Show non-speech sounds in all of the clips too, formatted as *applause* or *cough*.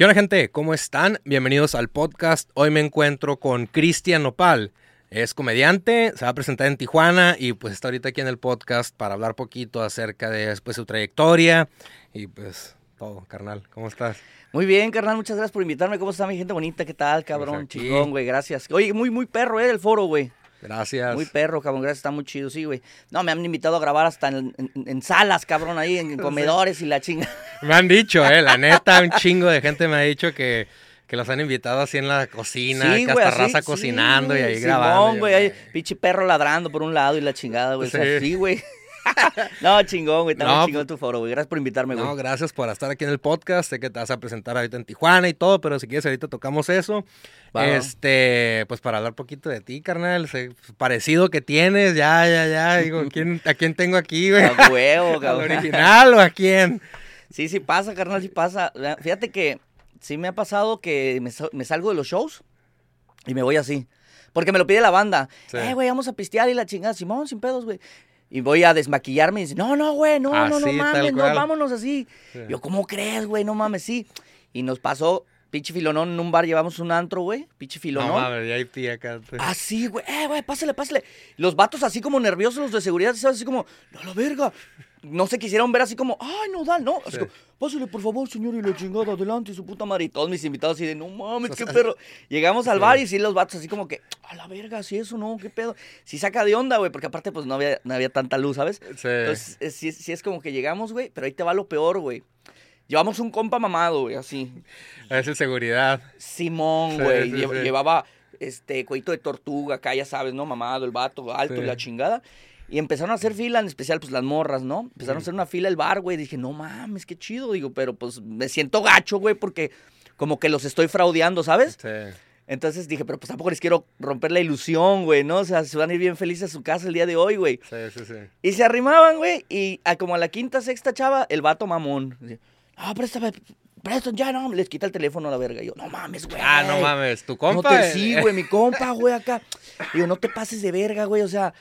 ¿Qué onda gente? ¿Cómo están? Bienvenidos al podcast. Hoy me encuentro con Cristian Nopal. Es comediante, se va a presentar en Tijuana y pues está ahorita aquí en el podcast para hablar poquito acerca de pues, su trayectoria y pues todo, carnal. ¿Cómo estás? Muy bien, carnal, muchas gracias por invitarme. ¿Cómo está mi gente bonita? ¿Qué tal, cabrón? Pues aquí. Chingón, güey, gracias. Oye, muy, muy perro, ¿eh? El foro, güey. Gracias. Muy perro, cabrón, gracias, está muy chido, sí, güey. No, me han invitado a grabar hasta en, en- en salas, cabrón, ahí, en *laughs* comedores y la chinga. Me han dicho, eh, la neta, un chingo de gente me ha dicho que, que los han invitado así en la cocina, que güey, hasta así, raza sí, cocinando y ahí grabando. y- güey, ahí, pinche perro ladrando por un lado y la chingada, güey. O sea, Sí. sí, güey. *laughs* no, chingón, güey, está No, chingón tu foro, güey. Gracias por invitarme, güey. No, gracias por estar aquí en el podcast. Sé que te vas a presentar ahorita en Tijuana y todo, pero si quieres ahorita tocamos eso. Este, pues para hablar poquito de ti, carnal, pues, parecido que tienes, ya, ya, ya. Digo, *laughs* ¿quién, ¿a quién tengo aquí, güey? A huevo, *laughs* ¿Al cabrón. original o a quién? Sí, sí pasa, carnal, sí pasa. Fíjate que sí me ha pasado que me, sa- me salgo de los shows y me voy así. Porque me lo pide la banda. Sí. Eh, güey, vamos a pistear y la chingada. Simón, sin pedos, güey. Y voy a desmaquillarme y dice, no, no, güey, no, no, no mames, no, vámonos así. Sí. Yo, ¿cómo crees, güey? No mames, sí. Y nos pasó, pinche filonón en un bar, llevamos un antro, güey. Pinche No filonón. mames, ya hay pie acá. Así, güey, eh, güey, pásale, pásale. Los vatos así como nerviosos, los de seguridad, ¿sabes? Así como, no, la verga. No se quisieron ver así como, ay, no, Dal, no. Así Sí. como, pásale, por favor, señor, y la chingada, adelante, su puta madre. Y todos mis invitados así de, no mames, O qué perro. Llegamos al sí. bar y sí, los vatos así como que, a la verga, sí, eso no, qué pedo. Sí saca de onda, güey, porque aparte, pues no había, no había tanta luz, ¿sabes? Sí. Entonces, sí, sí es como que llegamos, güey, pero ahí te va lo peor, güey. Llevamos un compa mamado, güey, así. Esa es seguridad. Simón, güey. sí, lle- sí. Llevaba este cuellito de tortuga acá, ya sabes, ¿no? Mamado, el vato, alto y la chingada. Y empezaron a hacer fila, en especial, pues las morras, ¿no? Empezaron a hacer una fila el bar, güey. Dije, no mames, qué chido. Digo, pero pues me siento gacho, güey, porque como que los estoy fraudeando, ¿sabes? Sí. Entonces dije, pero pues tampoco les quiero romper la ilusión, güey, ¿no? O sea, se van a ir bien felices a su casa el día de hoy, güey. Sí, sí, sí. Y se arrimaban, güey, y a como a la quinta, sexta chava, el vato mamón. Ah, préstame, préstame, ya no, les quita el teléfono a la verga. Y yo, no mames, güey. Ah, no mames, tu No compa. te, eh, sí, güey, mi compa, güey, acá. Digo, no te pases de verga, güey, o sea,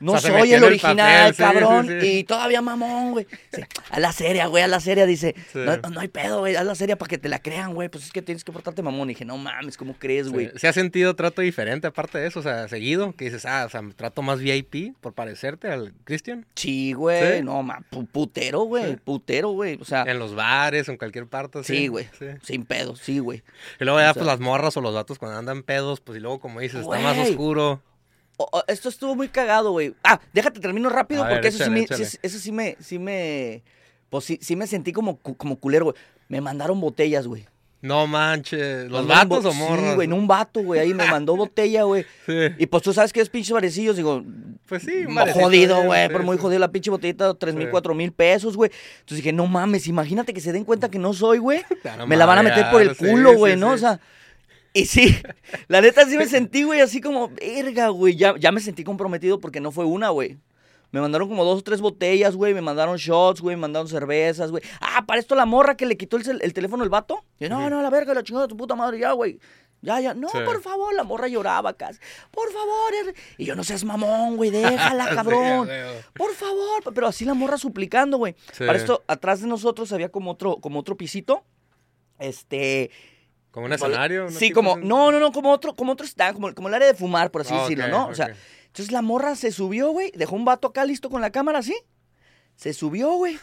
no O sea, se soy el el original, papel, sí, cabrón. sí, sí. Y todavía mamón, güey. A la seria, güey, a la seria, dice. No, no hay pedo, güey, haz la seria para que te la crean, güey. Pues es que tienes que portarte mamón. Y dije, no mames, ¿cómo crees, güey? ¿Se ha sentido trato diferente aparte de eso? O sea, seguido, que dices, ah, o sea, trato más VIP por parecerte al Cristian. Sí, güey, no, ma, pu- putero, güey, putero, güey. O sea, En los bares, en cualquier parte. sí, güey, sin pedo, sí, güey. Y luego ya, O sea- pues las morras o los datos cuando andan pedos, pues y luego, como dices, está más oscuro. Esto estuvo muy cagado, güey. Ah, déjate, termino rápido A ver, porque eso, échale, sí me, sí- eso sí me, sí me, pues sí, sí me sentí como, como culero, güey. Me mandaron botellas, güey. No manches, ¿los vatos o? Sí, güey, en un vato, güey, ahí me *laughs* mandó botella, güey. Sí. Y pues tú sabes que es pinches varecillos, digo, Pues sí, jodido, güey, pero muy jodido la pinche botellita, tres mil, cuatro mil pesos, güey. Entonces dije, no mames, imagínate que se den cuenta que no soy, güey. *laughs* Me la van a meter por el culo, güey, ¿no? O sea, y sí, la neta sí me *laughs* sentí, güey, así como, verga, güey, ya, ya me sentí comprometido porque no fue una, güey. Me mandaron como dos o tres botellas, güey, me mandaron shots, güey, me mandaron cervezas, güey. Ah, para esto la morra que le quitó el, el teléfono al vato. Y, no, no, la verga, la chingada de tu puta madre, ya, güey. Ya, ya, no, Sí. por favor, la morra lloraba casi. Por favor. er- Y yo, no seas mamón, güey, déjala, *laughs* cabrón. Por favor, pero así la morra suplicando, güey. Sí. Para esto, atrás de nosotros había como otro, como otro pisito. Este. ¿Como un escenario? ¿no? Sí, como. No, no, no, como otro, como otro stand, como, como el área de fumar, por así Ah, decirlo, ¿no? O sea, entonces la morra se subió, güey. Dejó un vato acá listo con la cámara así. Se subió, güey.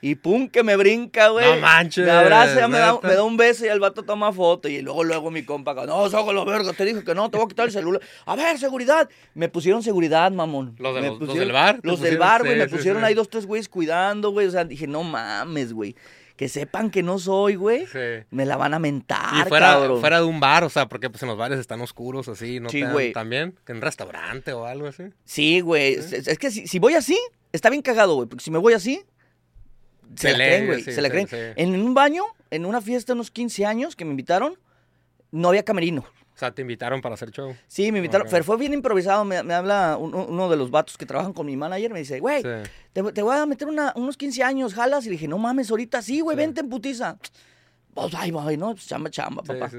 Y pum, que me brinca, güey. No manches, Me abraza, me da, me da un beso y el vato toma foto. Y luego, luego mi compa, no, saco la verga, te dije que no, te voy a quitar el celular. A ver, seguridad. Me pusieron seguridad, mamón. ¿Los de Me los- los pusieron- del bar? ¿Te Los del bar, güey. Sí, me sí, pusieron sí. ahí dos, tres güeyes cuidando, güey. O sea, dije, no mames, güey. Que sepan que no soy, güey. Sí. Me la van a mentar, Y fuera, cabrón. fuera de un bar, o sea, porque pues en los bares están oscuros así, ¿no? Sí, güey. También, en un restaurante o algo así. Sí, güey. Es, es que si, si voy así, está bien cagado, güey. Porque si me voy así, se, Se la creen, güey. sí, se la creen. En un baño, en una fiesta de unos 15 años que me invitaron, no había camerino. O sea, te invitaron para hacer show. Sí, me invitaron. Pero fue bien improvisado. Me, me habla un- uno de los vatos que trabajan con mi manager. Me dice, güey, Sí. te, te voy a meter una- unos 15 años, jalas. Y le dije, no mames, ahorita sí, güey, Sí. vente en putiza. Pues ahí voy, ¿no? Pues chamba, chamba, papá. sí.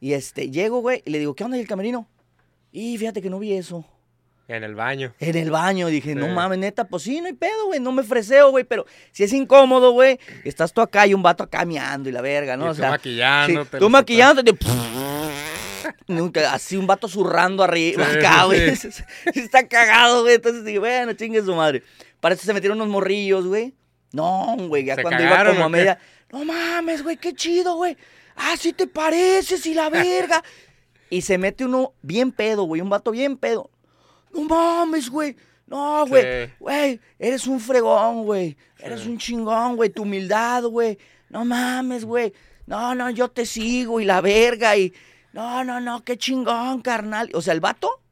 Y este, llego, güey, y le digo, ¿qué onda el camerino? Y fíjate que no vi eso. En el baño. En el baño, dije, no mames, neta, pues sí, no hay pedo, güey, no me freseo, güey, pero si es incómodo, güey, estás tú acá y un vato acá meando y la verga, ¿no? Y o tú sea, maquillándote, sí, tú maquillándote, nunca, así un vato zurrando arriba, Sí, acá, güey, sí. *laughs* está cagado, güey, entonces dije, bueno, chingue su madre. Para eso se metieron unos morrillos, güey, no, güey, ya ¿Se cuando iba cagaron como o a media, no mames, güey, qué chido, güey, ah, sí te pareces y la *laughs* verga. Y se mete uno bien pedo, güey, un vato bien pedo. No mames, güey. No, güey. Sí. Güey, eres un fregón, güey. Eres un chingón, güey. Tu humildad, güey. No mames, güey. No, no, yo te sigo y la verga y... No, no, no, qué chingón, carnal. O sea, el vato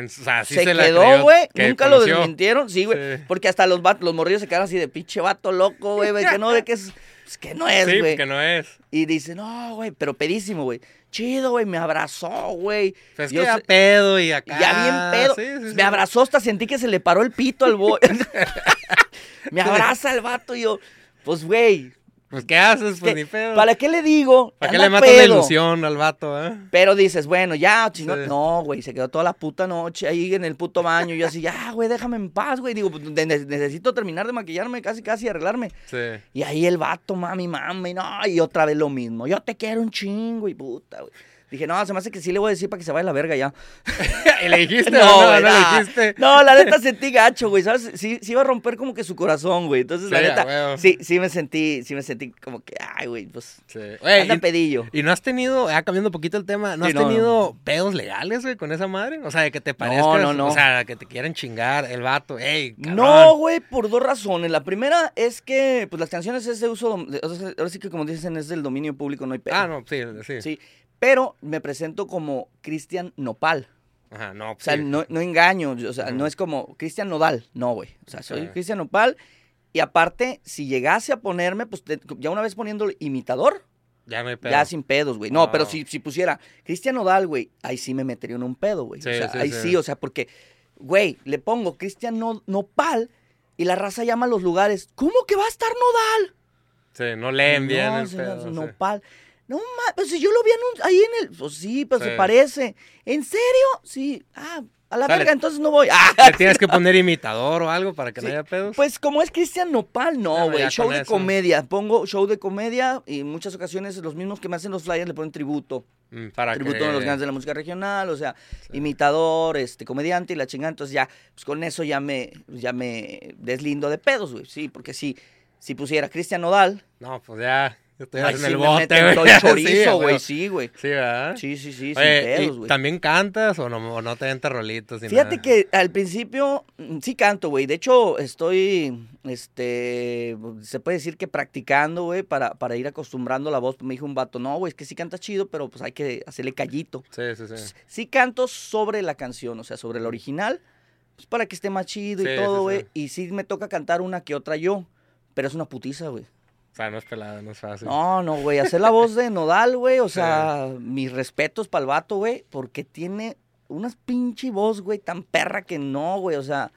o sea, sí se, quedó, güey. que Nunca lo desmintieron. Sí, güey. Sí. Porque hasta los vatos, los morrillos se quedaron así de pinche vato loco, güey. Que no ve que es... pues, que no es, Sí, güey. que no es. Y dice, no, güey, pero pedísimo, güey. Chido, güey, me abrazó, güey. Pues es Yo que ya pedo y acá. ya bien pedo. Sí, sí, sí. Me abrazó hasta sentí que se le paró el pito al boy. *laughs* *laughs* me abraza el vato y yo, pues, güey, Pues, ¿qué haces? Pues ¿qué- ni pedo. ¿para qué le digo? ¿Para qué le matas la ilusión al vato, eh? Pero dices, bueno, ya, chingón. Sí. No, güey, se quedó toda la puta noche ahí en el puto baño. Yo así, ya, güey, déjame en paz, güey. Digo, pues, ne- necesito terminar de maquillarme, casi, casi arreglarme. Sí. Y ahí el vato, mami, mami, no, y otra vez lo mismo. Yo te quiero un chingo y puta, güey. Dije, no, se me hace que sí le voy a decir para que se vaya a la verga ya. ¿Y le dijiste No, no? güey, ¿No le nah. dijiste? No, la neta *laughs* sentí gacho, güey, ¿sabes? Sí, sí iba a romper como que su corazón, güey. Entonces, la neta, sí, sí me sentí, sí me sentí como que, ay, güey, pues, Sí. Oye, anda y- pedillo. ¿Y no has tenido, ya cambiando un poquito el tema, no Sí, has tenido pedos legales, güey, con esa madre? O sea, de que te no. o sea, que te quieran chingar el vato, ey, cabrón. No, güey, por dos razones. La primera es que, pues, las canciones es de uso, ahora sí que como dicen, es del dominio público, no hay pedo. Ah, no, sí, sí. Sí, pero me presento como Cristian Nopal. Ajá, no, O sea, sí. no, no engaño, o sea, no es como Cristian Nodal, no, güey. O sea, soy. Cristian Nopal. Y aparte, si llegase a ponerme, pues te- ya una vez poniéndole imitador, Ya me pedo. ya sin pedos, güey. No, pero si, si pusiera Cristian Nodal, güey, ahí sí me metería en un pedo, güey. Sí, o sea, sí, ahí sí. o sea, porque, güey, le pongo Cristian No- Nopal y la raza llama a los lugares, ¿cómo que va a estar Nodal? Sí, no leen bien no, el pedo. Nopal. No mames, pues si yo lo vi ahí en el. Pues sí, pues Sí. se parece. ¿En serio? Sí. Ah, a la verga, entonces no voy. *laughs* Ah, ¿Le tienes que poner imitador o algo para que no haya pedos? Pues como es Cristian Nopal, Ah, no, güey. ya show de eso. comedia. Pongo show de comedia y en muchas ocasiones los mismos que me hacen los flyers le ponen tributo. Mm, para tributo que... a los grandes de la música regional, o sea, imitador, este, comediante y la chingada. Entonces ya, pues con eso ya me, ya me deslindo de pedos, güey. Sí, porque si, si pusiera Cristian Nodal, No, pues ya, ahí en sí el me bote, meten güey. *laughs* Sí, chorizo, güey. Sí, güey. Sí, ¿verdad? Sí, sí, sí, sin Oye, ¿y pedos, güey. ¿también cantas o no, o no te aventas rolitos? Fíjate nada? que al principio mm, sí canto, güey. De hecho, estoy, este, se puede decir que practicando, güey, para, para ir acostumbrando la voz. Me dijo un vato, no, güey, es que sí cantas chido, pero pues hay que hacerle callito. Sí, sí, sí. Sí canto sobre la canción, o sea, sobre la original, pues para que esté más chido Sí, y sí, todo, sí. güey. Y sí me toca cantar una que otra yo, pero es una putiza, güey. O sea, no es pelada, no es fácil. No, no, güey. Hacer la voz de Nodal, güey. O sea, mis respetos para el vato, güey. Porque tiene unas pinche voz, güey, tan perra que no, güey. O sea,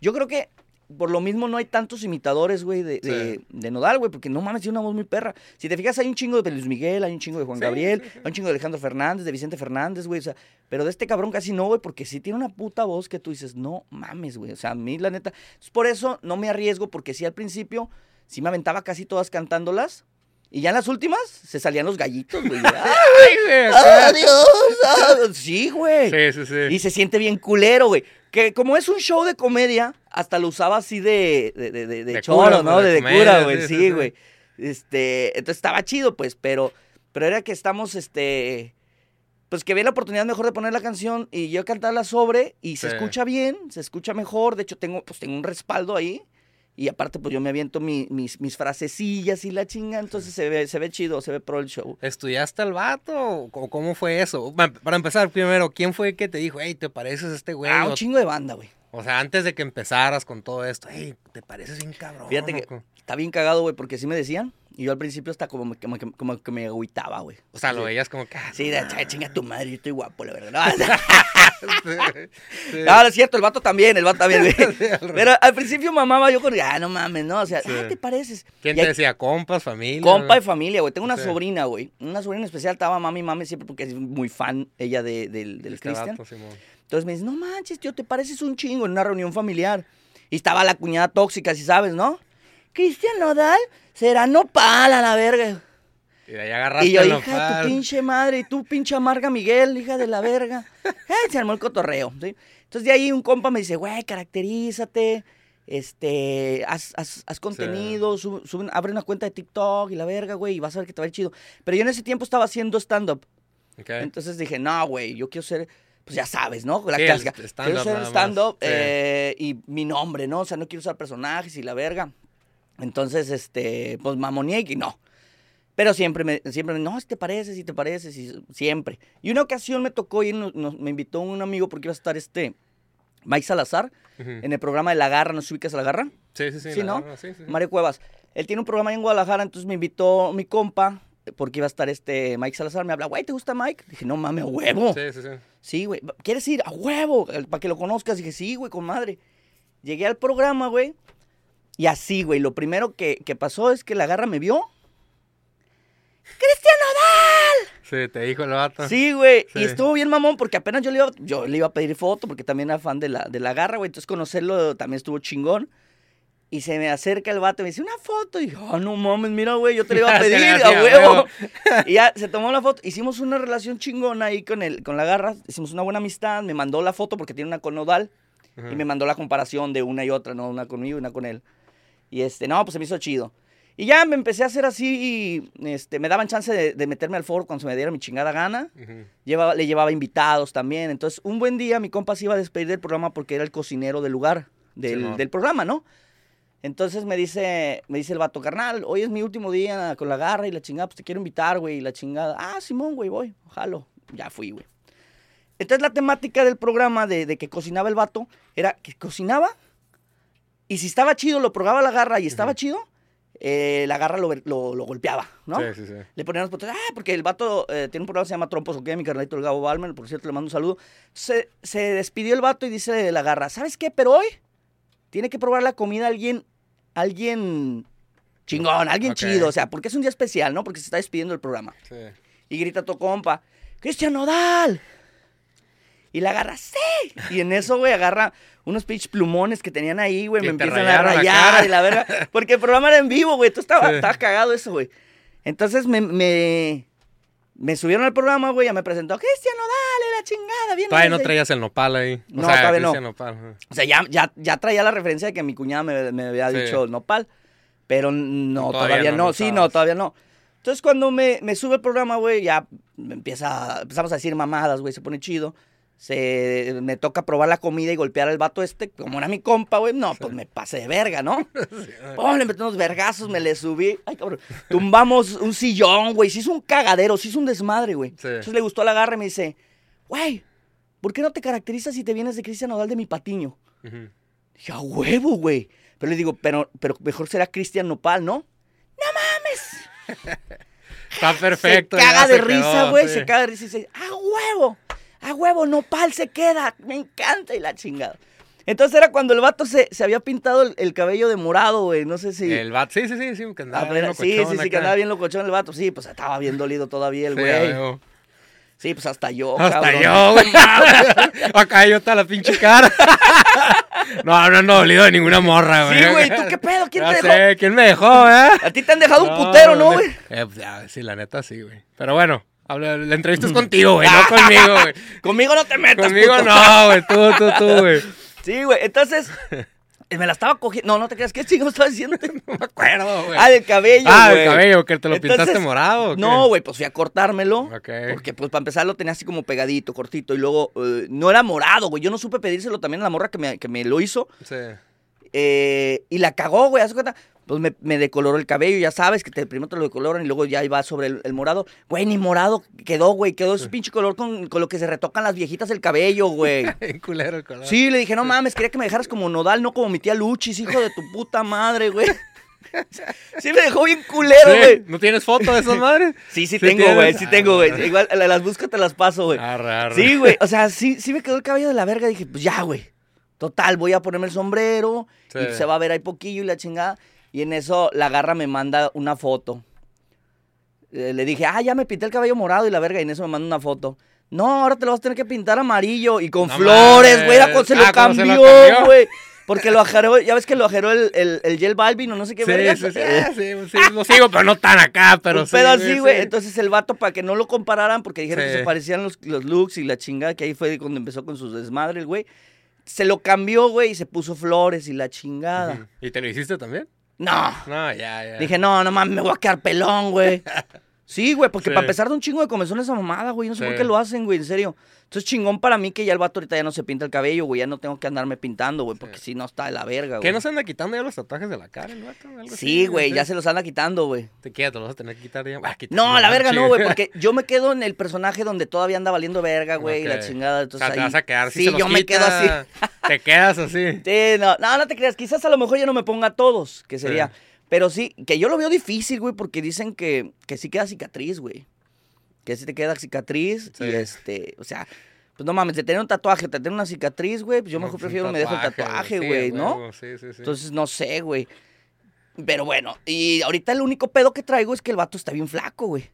yo creo que por lo mismo no hay tantos imitadores, güey, de, de, Sí. de Nodal, güey. Porque no mames, tiene una voz muy perra. Si te fijas, hay un chingo de Luis Miguel, hay un chingo de Juan Sí, Gabriel, sí, sí. hay un chingo de Alejandro Fernández, de Vicente Fernández, güey. O sea, pero de este cabrón casi no, güey, porque sí tiene una puta voz que tú dices, no mames, güey. O sea, a mí, la neta. Entonces, por eso no me arriesgo, porque sí al principio sí me aventaba casi todas cantándolas. Y ya en las últimas se salían los gallitos, güey. *laughs* ¡Ah, Ay. ¡Adiós! Sí, güey. Sí, sí, sí. Y se siente bien culero, güey. Que como es un show de comedia, hasta lo usaba así de, de, de, de, choro, cura, ¿no? De, de comedia, cura, güey. sí, güey. Este, entonces estaba chido, pues, pero, pero era que estamos, este, pues que había la oportunidad mejor de poner la canción y yo cantarla sobre y se escucha bien, se escucha mejor. De hecho, tengo, pues tengo un respaldo ahí. Y aparte, pues yo me aviento mi- mis, mis frasecillas y la chinga, entonces se ve, se ve chido, se ve pro el show. ¿Estudiaste al vato o cómo fue eso? Para empezar, primero, ¿quién fue que te dijo, hey, te pareces a este güey? Ah, un chingo de banda, güey. o sea, antes de que empezaras con todo esto, hey, te pareces bien cabrón. Fíjate que está bien cagado, güey, porque sí me decían. Y yo al principio hasta como, como, como que me agüitaba, güey. O sea, lo veías como que. ah, Sí, de "Ay, chinga tu madre, yo estoy guapo, la verdad. *laughs* sí. No, no es cierto, el vato también, el vato también, *laughs* güey. Sí, al revés. Pero al principio mamaba yo con, ah, no mames, ¿no? O sea, Sí. ah, ¿te pareces? ¿Quién Y te hay- decía? ¿Compas, familia? Compa y familia, güey. Tengo una Sí. sobrina, güey. Una sobrina especial, estaba mami, mami siempre porque es muy fan ella de, del, del Este Cristian. Entonces me dice, no manches, tío, te pareces un chingo en una reunión familiar. Y estaba la cuñada tóxica, si sabes, ¿no? Cristian Nodal será nopal a la verga. Y de ahí agarraste Y yo, el hija de tu pinche madre, y tú pinche amarga Miguel, hija de la verga. *laughs* Se armó el cotorreo, ¿sí? Entonces de ahí un compa me dice, güey, caracterízate, este, haz, haz- haz contenido, abre una cuenta de TikTok y la verga, güey, y vas a ver que te va a ir chido. Pero yo en ese tiempo estaba haciendo stand-up. Entonces dije, no, güey, yo quiero ser, pues ya sabes, ¿no? La Sí, clásica. Quiero ser stand-up sí. eh, y mi nombre, ¿no? O sea, no quiero usar personajes y la verga. Entonces, este, pues mamoneé y no. Pero siempre me, siempre me, no, si te pareces, si te pareces, y siempre. Y una ocasión me tocó ir, nos- nos- me invitó un amigo porque iba a estar este, Mike Salazar, en el programa de La Garra, ¿no se ubicas a La Garra? Sí, sí, sí. Sí, ¿no? verdad, sí, sí, sí. Mario Cuevas. Él tiene un programa en Guadalajara, entonces me invitó mi compa, porque iba a estar este Mike Salazar. Me habla, güey, ¿te gusta Mike? Dije, no mames, a huevo. Sí, sí, sí. Sí, güey. ¿Quieres ir? A huevo. Para que lo conozcas. Dije, sí, güey, con madre. Llegué al programa, güey. Y así, güey. Lo primero que, que pasó es que la garra me vio. ¡Cristian Nodal! Sí, te dijo el vato. Sí, güey. Sí. Y estuvo bien mamón porque apenas yo le iba, yo le iba a pedir foto porque también era fan de la, de la garra, güey. Entonces conocerlo también estuvo chingón. Y se me acerca el vato y me dice, una foto. Y yo, ah, no mames, mira, güey, yo te la iba a *laughs* pedir, a huevo. y ya se tomó la foto. Hicimos una relación chingona ahí con, el, con la garra. Hicimos una buena amistad. Me mandó la foto porque tiene una con Nodal. Y me mandó la comparación de una y otra, ¿no? Una conmigo y una con él. Y este, no, pues se me hizo chido. Y ya me empecé a hacer así y este, me daban chance de, de meterme al foro cuando se me diera mi chingada gana. Llevaba, le llevaba invitados también. Entonces, un buen día mi compa se iba a despedir del programa porque era el cocinero del lugar, del, programa, ¿no? Entonces me dice, me dice el vato, carnal, hoy es mi último día con la garra y la chingada, pues te quiero invitar, güey, y la chingada. Ah, Simón, güey, voy, jalo. Ya fui, güey. Entonces la temática del programa de, de que cocinaba el vato era que cocinaba y si estaba chido lo probaba la garra y estaba chido, eh, la garra lo, lo- lo golpeaba, ¿no? Sí, sí, sí. Le ponían los potes, ah, porque el vato eh, tiene un programa que se llama Trompos, ok, mi carnalito el Gabo Balmer, por cierto, le mando un saludo. Se, se despidió el vato y dice la garra, ¿sabes qué? Pero hoy tiene que probar la comida alguien, alguien chingón, alguien Ok. chido, o sea, porque es un día especial, ¿no? Porque se está despidiendo el programa. Sí. Y grita tu compa, ¡Cristian Nodal! Y la agarra, ¡sí! Y en eso, güey, agarra unos pinches plumones que tenían ahí, güey, me empiezan a la rayar cara. y la verga. Porque el programa era en vivo, güey. Tú estaba, Sí. estaba cagado eso, güey. Entonces me, me, me subieron al programa, güey, ya me presentó, Cristian Nodal, la chingada, bien. Todavía no ahí". traías el nopal ahí. O No, sea, todavía no. Nopal. O sea, ya, ya, ya traía la referencia de que mi cuñada me, me había Sí. dicho nopal. Pero no, Todavía todavía, no no. Sí, no, todavía no. Entonces cuando me, me sube el programa, güey, ya empieza, empezamos a decir mamadas, güey, se pone chido. Se, me toca probar la comida y golpear al vato este, como era mi compa, güey, no, pues me pasé de verga, ¿no? *laughs* Oh, le metí unos vergazos, me le subí. Ay, cabrón. Tumbamos un sillón, güey. Se hizo un cagadero, se hizo un desmadre, güey. Sí. Entonces le gustó la garra y me dice, güey, ¿por qué no te caracterizas si te vienes de Cristian Nodal de mi patiño? Ujú. Dije, a huevo, güey. Pero le digo, pero, pero mejor será Cristian Nopal, ¿no? *laughs* Está perfecto. se caga de risa, güey. Se caga de risa y dice, a huevo, a huevo, Nopal se queda. Me encanta y la chingada. Entonces era cuando el vato se, se había pintado el, el cabello de morado, güey. No sé si... El vato, sí, sí, sí, sí, que Ah, andaba pero- bien sí, sí, locochón sí, que andaba bien locochón el vato. Sí, pues estaba bien dolido todavía el Sí, güey. Sí, pues hasta yo, Hasta cabrón. yo, güey. Acá yo está la pinche cara. no, no ando dolido de ninguna morra, güey. Sí, güey, ¿tú qué pedo? ¿Quién No te sé, dejó? ¿quién me dejó, eh? A ti te han dejado un putero, ¿no, güey? Eh, pues, sí, la neta sí, güey. Pero bueno, habla- la entrevista es contigo, güey, no *laughs* conmigo, güey. Conmigo no te metas, Conmigo puto. no, güey, tú, tú, tú, güey. Sí, güey, entonces... Me la estaba cogiendo. No, no te creas. ¿Qué chingo estaba diciendo? *laughs* No me acuerdo, güey. Ah, del cabello, Ah, güey. el cabello, que te lo pintaste morado. ¿o qué? No, güey, pues fui a cortármelo. Ok. Porque, pues, para empezar lo tenía así como pegadito, cortito. Y luego, eh, no era morado, güey. Yo no supe pedírselo también a la morra que me, que me lo hizo. Sí. eh, y la cagó, güey. ¿haz cuenta? Pues me, me decoloró el cabello, ya sabes, que te, primero te lo decoloran y luego ya va sobre el, el morado. Güey, ni morado quedó, güey. Quedó ese pinche color con, con lo que se retocan las viejitas el cabello, güey. *laughs* Culero el color. Sí, le dije, no mames, quería que me dejaras como nodal, no como mi tía Luchis, hijo de tu puta madre, güey. *laughs* Sí me dejó bien culero, Sí, güey. ¿No tienes foto de esas madres? *laughs* Sí, sí ¿Sí tengo, güey, sí tengo, güey. Ah. Igual, la- las busco, te las paso, güey. Sí, güey, o sea, sí, sí me quedó el cabello de la verga. Dije, pues ya, güey. Total, voy a ponerme el sombrero Sí. y se va a ver ahí poquillo y la chingada. Y en eso la garra me manda una foto. Eh, le dije, ah, ya me pinté el cabello morado y la verga. Y en eso me manda una foto. No, ahora te lo vas a tener que pintar amarillo y con No flores, güey. Era cuando se Ah, ¿cómo se lo cambió, güey. Porque lo *laughs* ajeró, ya ves que lo ajeró el, el, el Gel Balvin o no sé qué Sí, verga. sí, sí, ah, sí, sí, lo sigo, pero no tan acá, pero un sí. pedo así, güey. sí. Entonces el vato, para que no lo compararan, porque dijeron que Sí. se parecían los, los looks y la chingada, que ahí fue cuando empezó con sus desmadres, güey. Se lo cambió, güey, y se puso flores y la chingada. ¿Y te lo hiciste también? No. No, ya, ya. Dije, no, no mames, me voy a quedar pelón, güey. *laughs* Sí, güey, porque Sí. para empezar de un chingo de comezón esa mamada, güey. No sé por qué lo hacen, güey, en serio. Entonces chingón para mí que ya el vato ahorita ya no se pinta el cabello, güey. Ya no tengo que andarme pintando, güey, porque si no está de la verga, güey. ¿Qué no se anda quitando ya los tatuajes de la cara, el vato? Algo Sí, güey, ya se los anda quitando, güey. Te queda, te lo vas a tener que quitar ya. Ah, No, la verga no, güey, porque *laughs* yo me quedo en el personaje donde todavía anda valiendo verga, güey, y la chingada. O Entonces te vas a quedar. Si Sí, se los yo me quedo así. Te quedas así. *laughs* Sí, no, no, no te creas. Quizás a lo mejor ya no me ponga todos, que sería. Pero sí, que yo lo veo difícil, güey, porque dicen que, que sí queda cicatriz, güey. Que sí te queda cicatriz. Sí. Y este, o sea, pues no mames, de tener un tatuaje, de tener una cicatriz, güey, pues yo mejor pues, prefiero me dejo el tatuaje, güey, ¿no? Sí, sí, sí. Entonces, no sé, güey. Pero bueno, y ahorita el único pedo que traigo es que el vato está bien flaco, güey.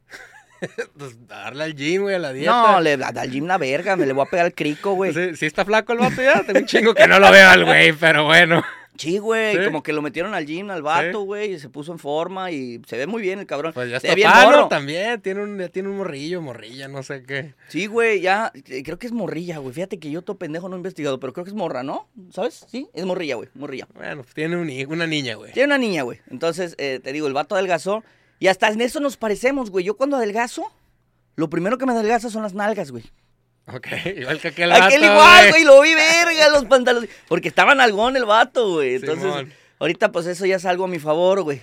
*laughs* Pues, darle al gym, güey, a la dieta. No, le da al gym la verga, me le voy a pegar el crico, güey. *laughs* Sí, sí está flaco el vato ya. Tengo un chingo que no lo veo al güey, pero bueno. Sí, güey, ¿Sí? como que lo metieron al gym al vato, Sí. güey, y se puso en forma y se ve muy bien el cabrón. Pues ya se está ve bien palo morro. también. Tiene un, ya tiene un morrillo, morrilla, no sé qué. Sí, güey, ya, eh, creo que es morrilla, güey. Fíjate que yo todo pendejo no he investigado, pero creo que es morra, ¿no? ¿Sabes? Sí, es morrilla, güey, morrilla. Bueno, pues tiene un una niña, güey. Tiene una niña, güey. Entonces, eh, te digo, el vato adelgazó y hasta en eso nos parecemos, güey. Yo cuando adelgazo, lo primero que me adelgaza son las nalgas, güey. Ok, *laughs* igual que aquel vato, Aquel igual, güey, lo vi verga, los pantalones. Porque estaba nalgón el vato, güey. Entonces, Simón. ahorita pues eso ya es algo a mi favor, güey.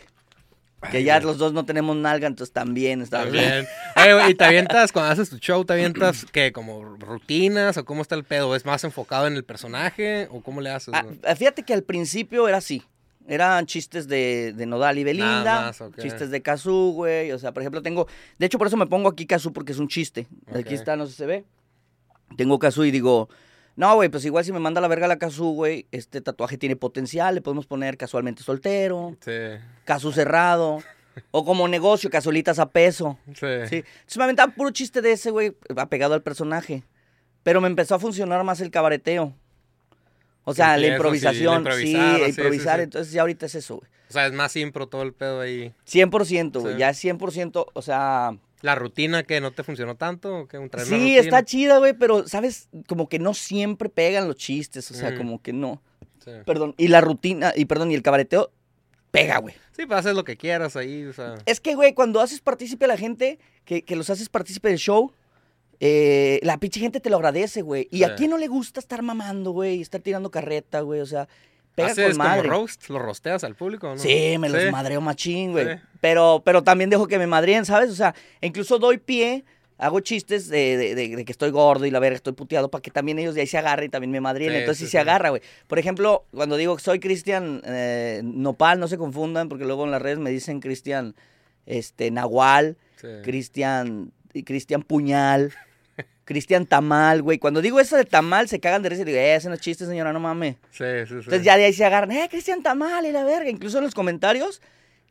Que Ay, ya güey. los dos no tenemos nalga, entonces también está bien. Oye, güey, ¿y te avientas, cuando haces tu show, te avientas, qué, como rutinas o cómo está el pedo? ¿Es más enfocado en el personaje o cómo le haces? Ah, güey? ah, fíjate que al principio era así. Eran chistes de, de Nodal y Belinda, Nada más, ok. chistes de Kazú, güey. O sea, por ejemplo, tengo. De hecho, por eso me pongo aquí Kazú, porque es un chiste. Ok. Aquí está, no sé si se ve. Tengo Kazú y digo. No, güey, pues igual si me manda la verga la Kazú, güey, este tatuaje tiene potencial, le podemos poner casualmente soltero, Sí, Kazú cerrado, o como negocio, casualitas a peso. sí. Sí. Entonces me aventaba puro chiste de ese, güey, apegado al personaje. Pero me empezó a funcionar más el cabareteo. O sea, la sí, improvisación, sí, improvisar, sí, sí, improvisar. sí. Entonces ya ahorita es eso, güey. O sea, es más impro todo el pedo ahí. 100%, güey. Ya es 100%, o sea... ¿La rutina que no te funcionó tanto? ¿O qué? ¿Un- Sí, está chida, güey, pero, ¿sabes? Como que no siempre pegan los chistes, o sea, Mm. como que no. Sí. Perdón, y la rutina, y perdón, y el cabareteo pega, güey. Sí, pues haces lo que quieras ahí, o sea. Es que, güey, cuando haces partícipe a la gente, que, que los haces partícipe del show, eh, la pinche gente te lo agradece, güey. ¿Y Sí. a quién no le gusta estar mamando, güey? Estar tirando carreta, güey, o sea, pega ¿Haces con madre. como roast? ¿Lo rosteas al público no? Sí, me los madreo machín, güey. Sí. Pero, pero también dejo que me madreen, ¿sabes? O sea, incluso doy pie, hago chistes de, de- de- de que estoy gordo y la verga, estoy puteado, para que también ellos de ahí se agarren y también me madrien. Sí, Entonces sí, se agarra, güey. Por ejemplo, cuando digo que soy Cristian eh, Nopal, no se confundan, porque luego en las redes me dicen Cristian este, Nahual. Cristian Cristian Puñal. Cristian Tamal, güey. Cuando digo eso de Tamal, se cagan de risa y digo, eh, ese no es chiste, señora, no mames. Sí, sí, sí. Entonces ya de ahí se agarran, eh, Cristian Tamal y la verga. Incluso en los comentarios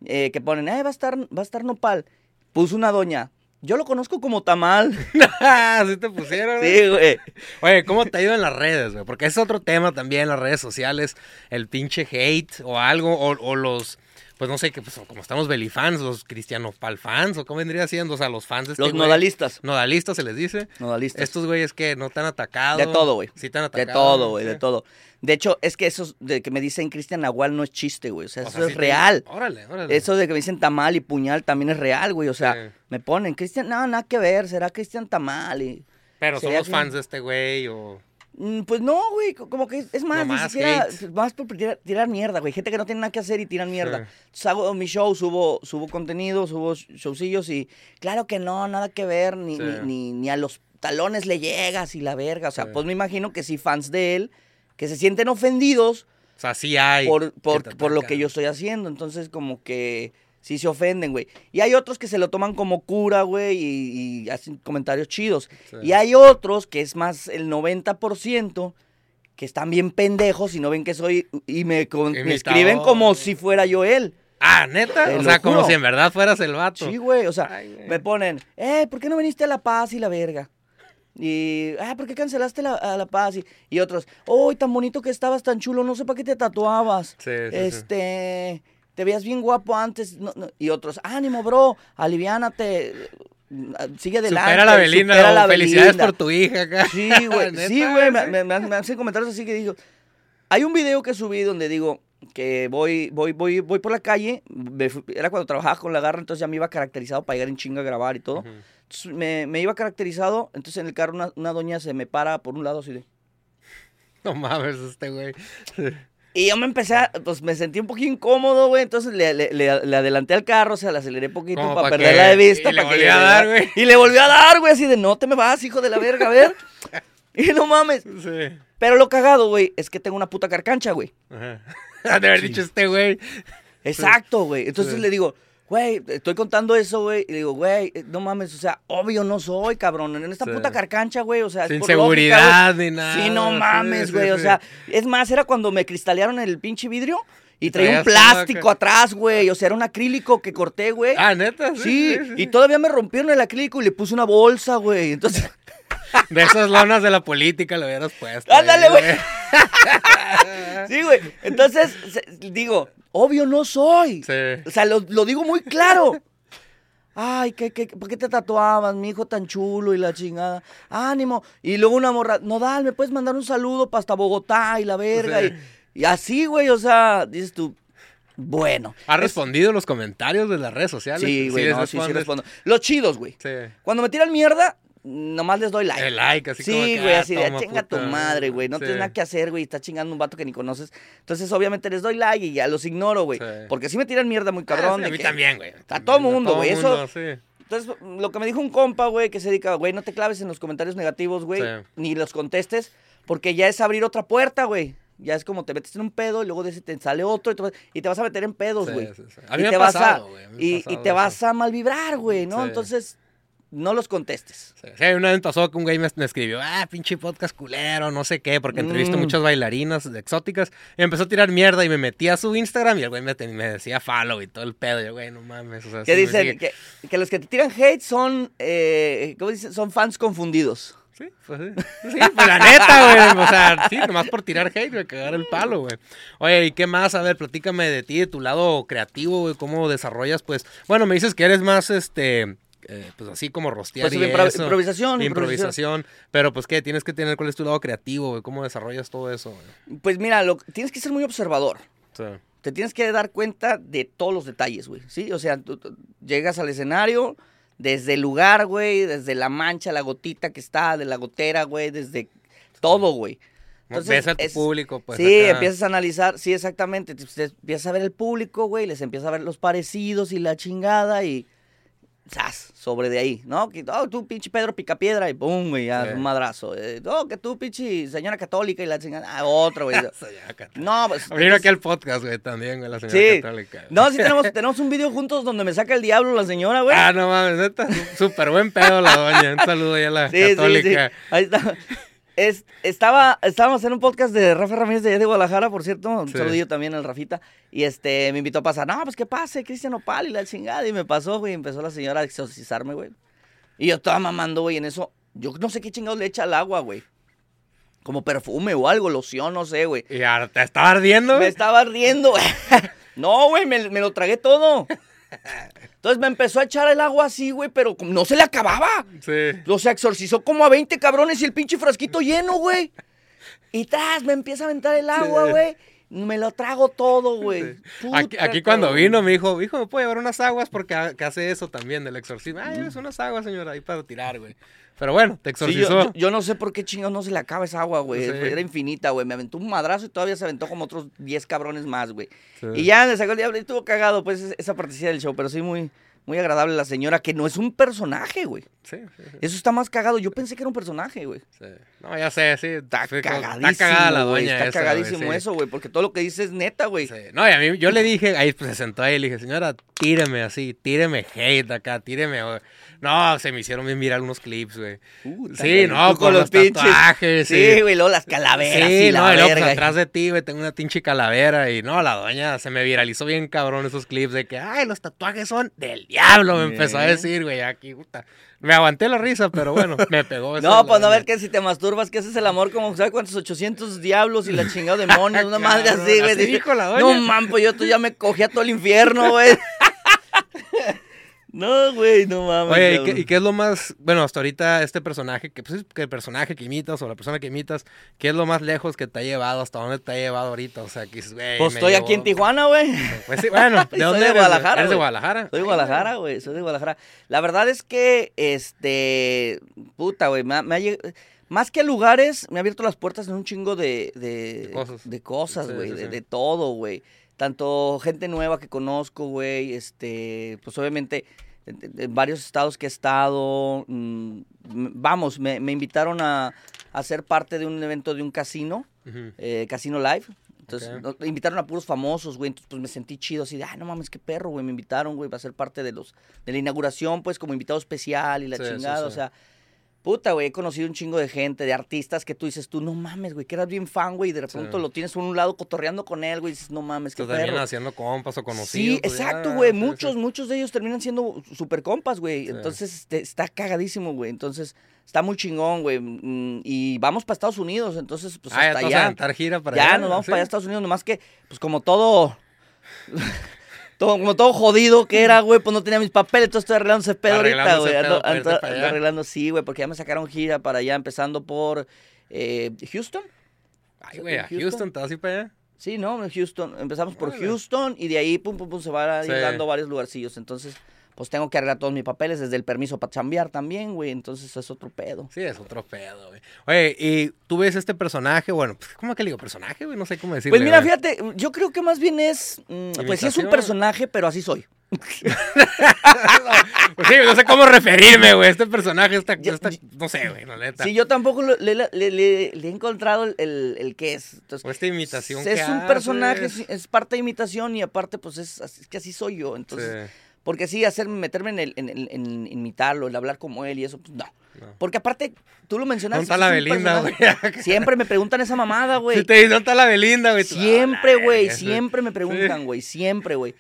eh, que ponen, eh, va a estar, va a estar Nopal. Puso una doña. Yo lo conozco como Tamal. *laughs* Así te pusieron. güey? sí, güey. Oye, ¿cómo te ha ido en las redes, güey? Porque es otro tema también, las redes sociales, el pinche hate o algo, o, o los, pues no sé, que pues, como estamos belifans, los cristiano pal fans, o cómo vendría siendo, o sea, los fans de este Los güey. nodalistas. Nodalistas se les dice. Nodalistas. Estos güeyes que no te han atacado. De todo, güey. Sí te han de todo, güey, sí. de todo. De hecho, es que eso de que me dicen Cristian Nahual no es chiste, güey. O sea, O eso sea, es sí te- real. Órale, órale. Eso de que me dicen tamal y puñal también es real, güey. O sea, Sí. me ponen, Cristian, no, nada que ver, será Cristian Tamal. Y... Pero somos fans de este güey o... Mm, Pues no, güey, co- como que es- más, No ni más siquiera, hate. más por tirar, tirar mierda, güey. Gente que no tiene nada que hacer y tiran mierda. Sí. Entonces hago mi show, subo, subo contenido, subo sh- showcillos y claro que no, nada que ver, ni, Sí. ni, ni, ni a los talones le llegas y la verga. O sea, Sí. pues me imagino que sí, fans de él, que se sienten ofendidos O sea, sí hay. por, por, por lo que yo estoy haciendo. Entonces, como que sí se ofenden, güey. Y hay otros que se lo toman como cura, güey, y, y hacen comentarios chidos. Sí. Y hay otros que es más el 90% que están bien pendejos y no ven que soy y me, con- me Imitador. escriben como si fuera yo él. Ah, neta. Te O sea, como si en verdad fueras el vato. Sí, güey, o sea, Ay, me ponen, eh, ¿por qué no viniste a La Paz y la verga? Y, ah, ¿por qué cancelaste la, a La Paz? Y, y otros, oh, tan bonito que estabas, tan chulo, no sé para qué te tatuabas. Sí, sí, sí. Te veías bien guapo antes. no, no". Y otros, ánimo, bro, aliviánate, sigue adelante. Supera la Belinda. supera la Felicidades Belinda". por tu hija acá. Sí, güey. *laughs* Sí, güey. Me, me- me- hacen comentarios así que digo. Hay un video que subí donde digo que voy, voy, voy, voy por la calle. era cuando trabajaba con la garra, entonces ya me iba caracterizado para llegar en chinga a grabar y todo. Ujú. Entonces, me, me iba caracterizado. Entonces en el carro una, una doña se me para por un lado así de. No mames, este güey. Y yo me empecé a, pues me sentí un poquito incómodo, güey. Entonces le, le- le- le adelanté al carro, o sea, le aceleré poquito para pa' perderla de vista. y le volví a dar, güey. Y le volvió a dar, güey, así de no te me vas, hijo de la verga, a ver. *laughs* y no mames. Sí. Pero lo cagado, güey, es que tengo una puta carcancha, güey. Ajá. *laughs* De haber dicho este güey. Exacto, güey. Entonces Sí. le digo, güey, estoy contando eso, güey. Y digo, güey, eh, no mames, o sea, obvio no soy, cabrón. En esta Sí. puta carcancha, güey, o sea, es Sin por lógica, seguridad ni nada. Sí, no mames, sí, güey. O sea, es más, era cuando me cristalearon el pinche vidrio y traía un plástico atrás, güey. O sea, era un acrílico que corté, güey. Ah, neta. sí, y todavía me rompieron el acrílico y le puse una bolsa, güey. Entonces, *laughs* De esas lonas de la política lo hubieras puesto. Ándale, güey. *laughs* sí, güey. Entonces, digo, obvio no soy. Sí. O sea, lo, lo digo muy claro. Ay, ¿qué, qué, ¿por qué te tatuabas, mi hijo tan chulo y la chingada? Ánimo. Y luego una morra, no, dale, me puedes mandar un saludo para hasta Bogotá y la verga. Sí. Y, y así, güey, o sea, dices tú, bueno. ¿Ha Es- respondido los comentarios de las redes sociales? Sí, güey, no, sí, sí respondes? respondo. Los chidos, güey. Sí. Cuando me tiran mierda, nomás les doy like. El like, así sí, como que, güey, ah, así de chinga tu puta". madre, güey. No Sí. tienes nada que hacer, güey. Está chingando un vato que ni conoces. Entonces, obviamente, les doy like y ya los ignoro, güey. Sí. Porque sí me tiran mierda muy Ah, cabrón. sí, a mí que- también, güey. A todo mundo, güey, eso-. Entonces, lo que me dijo un compa, güey, que se dedica, güey, no te claves en los comentarios negativos, güey. Sí. Ni los contestes. Porque ya es abrir otra puerta, güey. Ya es como te metes en un pedo y luego de ese te sale otro y te vas, y te vas a meter en pedos, güey. sí, sí. A mí Y me te ha vas a- pasado, güey. a mí me ha Y, te vas a mal vibrar, güey, ¿no? Entonces, no los contestes. Sí, una vez pasó que un güey me, me escribió, ah, pinche podcast culero, no sé qué, porque entrevisto Mm. muchas bailarinas exóticas. Y empezó a tirar mierda y me metí a su Instagram y el güey me, decía follow y todo el pedo. Y yo, güey, no mames. O sea, me dicen que los que te tiran hate son, eh, ¿cómo dicen? Son fans confundidos. Sí, pues sí. Sí, pues la neta, güey. O sea, sí, nomás por tirar hate, güey, cagar el palo, güey. Oye, ¿y qué más? A ver, platícame de ti, de tu lado creativo, güey, cómo desarrollas, pues. Bueno, me dices que eres más, este, eh, pues así como rostear Pues, y impro- eso. improvisación, Improvisación. Pero, pues, ¿qué? Tienes que tener, ¿cuál es tu lado creativo, güey? ¿Cómo desarrollas todo eso, güey? Pues mira, lo, tienes que ser muy observador. Sí. Te tienes que dar cuenta de todos los detalles, güey. ¿Sí? O sea, tú, tú llegas al escenario, desde el lugar, güey, desde la mancha, la gotita que está, de la gotera, güey, desde todo, güey. Entonces, Ves a tu es- público, pues. sí, acá. empiezas a analizar, sí, exactamente. te- te empiezas a ver el público, güey, les empiezas a ver los parecidos y la chingada y. ¡Zas! Sobre de ahí, ¿no? Que, oh, tú pinche Pedro Picapiedra y pum, güey, ya, Sí. un madrazo. Eh, oh, que tú pinche señora católica y la chingada. Ah, otro, güey. *laughs* No, pues. Abrir aquí el podcast, güey, también, güey, la señora Sí. católica. No, sí *laughs* tenemos, tenemos un video juntos donde me saca el diablo la señora, güey. Ah, no mames, neta. Súper buen pedo la doña. Un saludo ya a la sí, sí, sí. católica. Ahí está. Es, estaba, estábamos en un podcast de Rafa Ramírez de, allá de Guadalajara, por cierto. Un Sí. saludillo también al Rafita. Y este, me invitó a pasar. No, pues que pase, Cristian Opal y la chingada. Y me pasó, güey. Empezó la señora a exorcizarme, güey. Y yo estaba mamando, güey, en eso. Yo no sé qué chingados le echa al agua, güey. Como perfume o algo, loción, no sé, güey. Y ahora te estaba ardiendo, Me estaba riendo, güey. *laughs* No, güey, me, me lo tragué todo. Entonces me empezó a echar el agua así, güey, pero no se le acababa. Sí. O sea, exorcizó como a 20 cabrones y el pinche frasquito lleno, güey. Y tras, me empieza a aventar el agua, Sí. Me lo trago todo, güey. Aquí, cuando vino me dijo, hijo, ¿me puede llevar unas aguas? Porque ha- que hace eso también del exorcismo. Ah, lleves unas aguas, señora, ahí para tirar, güey. Pero bueno, te Sí, yo, exorcizó. yo- yo no sé por qué chingados no se le acaba esa agua, güey. Sí. Era infinita, güey. Me aventó un madrazo y todavía se aventó como otros 10 cabrones más, güey. Sí. Y ya le sacó el diablo y estuvo cagado, pues, es- esa partecilla del show. Pero sí, muy, muy agradable la señora, que no es un personaje, güey. Sí, sí, sí. Eso está más cagado. Yo pensé que era un personaje, güey. sí. No, ya sé, sí. Está cagadísimo. Está cagada la doña Está esa, cagadísimo eso, güey. Porque todo lo que dice es neta, güey. Sí. No, y a mí, yo le dije, ahí pues, se sentó ahí y le dije, señora, tíreme así, tíreme hate acá, tíreme. güey". No, se me hicieron bien viral unos clips, güey. Puta, Sí, no, con los tatuajes, Sí, sí. güey, luego las calaveras. Sí, y la no, y luego, pues, verga. atrás de ti, güey, tengo una pinche calavera. Y no, la doña se me viralizó bien cabrón esos clips de que, ay, los tatuajes son del diablo, me empezó a decir, güey, aquí, puta. Me aguanté la risa, pero bueno, *laughs* me pegó. No, pues no doña. ver que si te masturbas, que haces el amor como, ¿sabes cuántos? 800 diablos y la *laughs* chingada demonios, una madre así, güey. No, man, pues yo tú ya me cogía todo el infierno, güey. *laughs* no, güey, no mames. Oye, ¿y qué, y qué es lo más, bueno, hasta ahorita este personaje, que, pues, que el personaje que imitas o la persona que imitas, ¿qué es lo más lejos que te ha llevado? ¿Hasta dónde te ha llevado ahorita? O sea, que güey, Pues estoy aquí en Tijuana, güey. Pues sí, bueno, *laughs* ¿de Soy dónde de eres? Guadalajara, ¿Eres de. Guadalajara? Soy de Guadalajara, güey, soy de Guadalajara. La verdad es que, este, puta, güey, me ha- me ha lleg- más que lugares, me ha abierto las puertas en un chingo de, de, De cosas. de Sí, güey, sí, de, de todo, güey. Tanto gente nueva que conozco, güey, este, pues obviamente en, varios estados que he estado, mm, m- vamos, me, me invitaron a, a ser parte de un evento de un casino, eh, Casino Live. Entonces, invitaron a puros famosos, güey. Entonces, pues me sentí chido, así de, ah, no mames, qué perro, güey. Me invitaron, güey, para ser parte de los de la inauguración, pues, como invitado especial y la Sí, sí, chingada. O sea, puta, güey, he conocido un chingo de gente, de artistas que tú dices, tú, no mames, güey, que eras bien fan, güey, y de repente Sí. lo tienes por un lado cotorreando con él, güey, y dices, no mames, qué también perro. haciendo compas o conocidos. Sí, exacto, güey. sí, Muchos, muchos de ellos terminan siendo super compas, güey. Sí. Entonces, este, está cagadísimo, güey. Entonces, está muy chingón, güey. Mm, Y vamos para Estados Unidos, entonces, pues ah, hasta te a allá. aventar gira para Ya allá. nos vamos ¿sí? para allá a Estados Unidos, nomás que, pues como todo, *laughs* todo, como todo jodido que era, güey, pues no tenía mis papeles, entonces estoy arreglando ese pedo ahorita, güey. Ando, arreglando, sí, güey, porque ya me sacaron gira para allá, empezando por eh, Houston. Ay, güey, a Houston. ¿te vas a ir para allá? Sí, ¿no? Houston. Empezamos por. Houston y de ahí, pum, pum, pum, se van a ir Sí. dando varios lugarcillos. Entonces, pues tengo que arreglar todos mis papeles, desde el permiso para chambear también, güey. Entonces, es otro pedo. Sí, es otro pedo, güey. Oye, y tú ves este personaje, bueno, pues, ¿cómo que le digo personaje, güey? No sé cómo decirle. Pues mira, güey. fíjate, yo creo que más bien es, mm, pues sí es un personaje, pero así soy. *laughs* Pues sí, no sé cómo referirme, güey. Este personaje, esta- no sé, güey, la neta. Sí, yo tampoco lo- le, le- le- he encontrado el, el, el qué es. Entonces, O esta imitación es que un personaje, es, es parte de imitación y aparte, pues es, es que así soy yo. Entonces, Sí, porque sí, hacer, meterme en, el, en, el- en imitarlo, el hablar como él y eso, pues no. no. Porque aparte, tú lo mencionaste. ¿Dónde está la Belinda, güey? Siempre me preguntan esa mamada, güey. Si te dicen, ¿dónde está la Belinda, güey? Siempre, "Ah, güey, verga, sí". siempre me preguntan, güey, siempre, güey.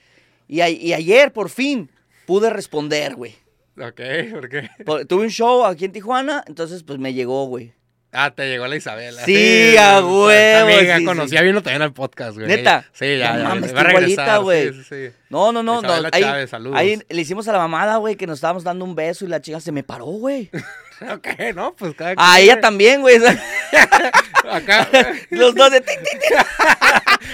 Y, a- y ayer, por fin, pude responder, güey. Ok, ¿por qué? Por- Tuve un show aquí en Tijuana, entonces pues me llegó, güey. Ah, te llegó la Isabela. Sí, a huevo, Amiga, sí, conocía, vino también al podcast, güey. ¿Neta? Sí, ya, No ya. mames, va a regresar, güey. Sí, sí, sí. No, no, no, no. Saludos. ahí le hicimos a la mamada, güey, que nos estábamos dando un beso y la chica se me paró, güey. *laughs* *laughs* Ok, no, pues cada A quien, ella güey. también, güey. *laughs* Acá. *laughs* Los dos de...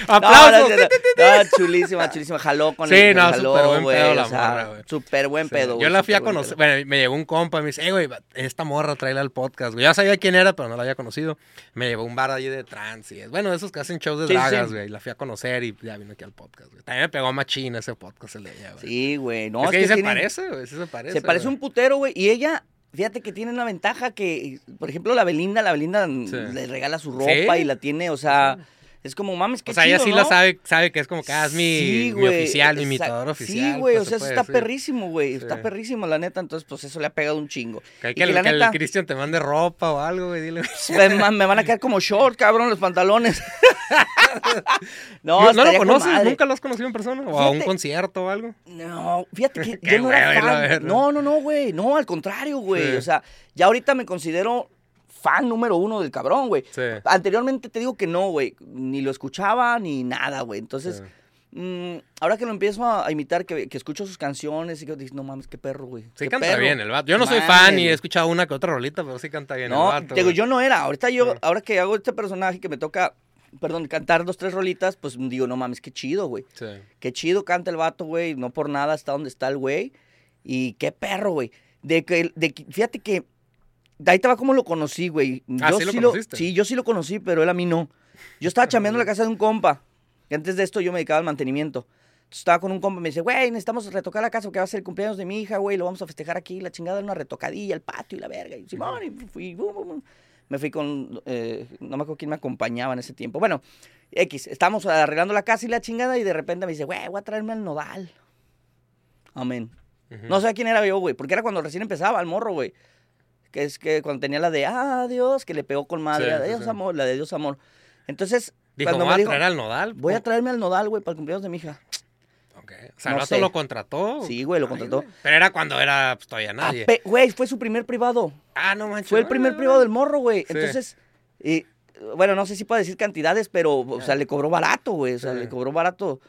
No, Aplausos. no, no, no, chulísima, chulísima. Jaló con Sí, el no, jaló, súper buen güey, pedo o la sea, morra, güey. Súper buen Sí, pedo, güey. Yo la fui a conocer, bueno, me llegó un compa y me dice, eh, güey, esta morra tráela al podcast, güey. Ya sabía quién era, pero no la había conocido. Me llevó a un bar allí de trans y es, bueno, esos que hacen shows de Sí, dragas, sí. güey. La fui a conocer y ya vino aquí al podcast, güey. También me pegó machín ese podcast el de ella, güey. Sí, güey. No, es que ahí se tienen- parece, güey, sí se parece. Se parece un putero, güey. Y ella, fíjate que tiene una ventaja que, por ejemplo, la Belinda, la Belinda Sí. le regala su ropa Sí. y la tiene, o sea, es como, mames, qué O sea, ella sí ¿no? la sabe, sabe que es como que ah, es mi, Sí, mi oficial, mi imitador oficial. Sí, güey, pues, o sea, se eso está decir. perrísimo, güey. Está perrísimo, la neta. Entonces, pues eso le ha pegado un chingo. Que, Y que, el, la que el neta- Cristian te mande ropa o algo, güey, dile. Me, ma- me van a quedar como short, cabrón, los pantalones. *laughs* no, ¿No, lo conoces? madre. ¿Nunca lo has conocido en persona? ¿O a un concierto o algo? No, fíjate que *laughs* yo no era fan. ¿no? No, no, no, güey. No, al contrario, güey. Sí. O sea, ya ahorita me considero fan número uno del cabrón, güey. Sí. Anteriormente te digo que no, güey. Ni lo escuchaba ni nada, güey. Entonces, Sí. mm, ahora que lo empiezo a, imitar, que, que escucho sus canciones y que dices, no mames, qué perro, güey. Sí canta perro". bien el vato. Yo no soy fan y he escuchado una que otra rolita, pero sí canta bien No, el vato. digo, yo no era. Ahorita yo, ahora que hago este personaje que me toca, perdón, cantar dos, tres rolitas, pues digo, no mames, qué chido, güey. Sí. Qué chido canta el vato, güey. No por nada está donde está el güey. Y qué perro, güey. De que, de fíjate que. De ahí te va como lo conocí, güey. Ah, Yo ¿sí lo conociste? sí, yo sí lo conocí, pero él a mí no. Yo estaba chambeando en la casa de un compa. Que antes de esto yo me dedicaba al mantenimiento. Entonces, estaba con un compa y me dice, güey, necesitamos retocar la casa porque va a ser el cumpleaños de mi hija, güey, lo vamos a festejar aquí, la chingada, una retocadilla, el patio y la verga. Y Simón, y fui, bum, bum, bum. me fui con, eh, no me acuerdo quién me acompañaba en ese tiempo. Bueno, X, estamos arreglando la casa y la chingada y de repente me dice, güey, voy a traerme al nodal. Amén. No sé quién era yo, güey, porque era cuando recién empezaba el morro, güey. Que es que cuando tenía la de, ah, Dios, que le pegó con madre, Sí, la de sí, amor, la de Dios amor. Entonces, Dijo, cuando ¿me me voy a dijo, traer al nodal? voy a traerme al nodal, güey, para el cumpleaños de mi hija. ok. O sea, no el vato sé. lo contrató. Sí, güey, lo Ay, contrató. güey. Pero era cuando era pues, todavía nadie. Ape- Güey, fue su primer privado. Ah, no manches. Fue el primer Ah, privado del morro, güey. Sí. Entonces, eh, bueno, no sé si puedo decir cantidades, pero, o sea, le cobró barato, güey. O sea, le cobró barato.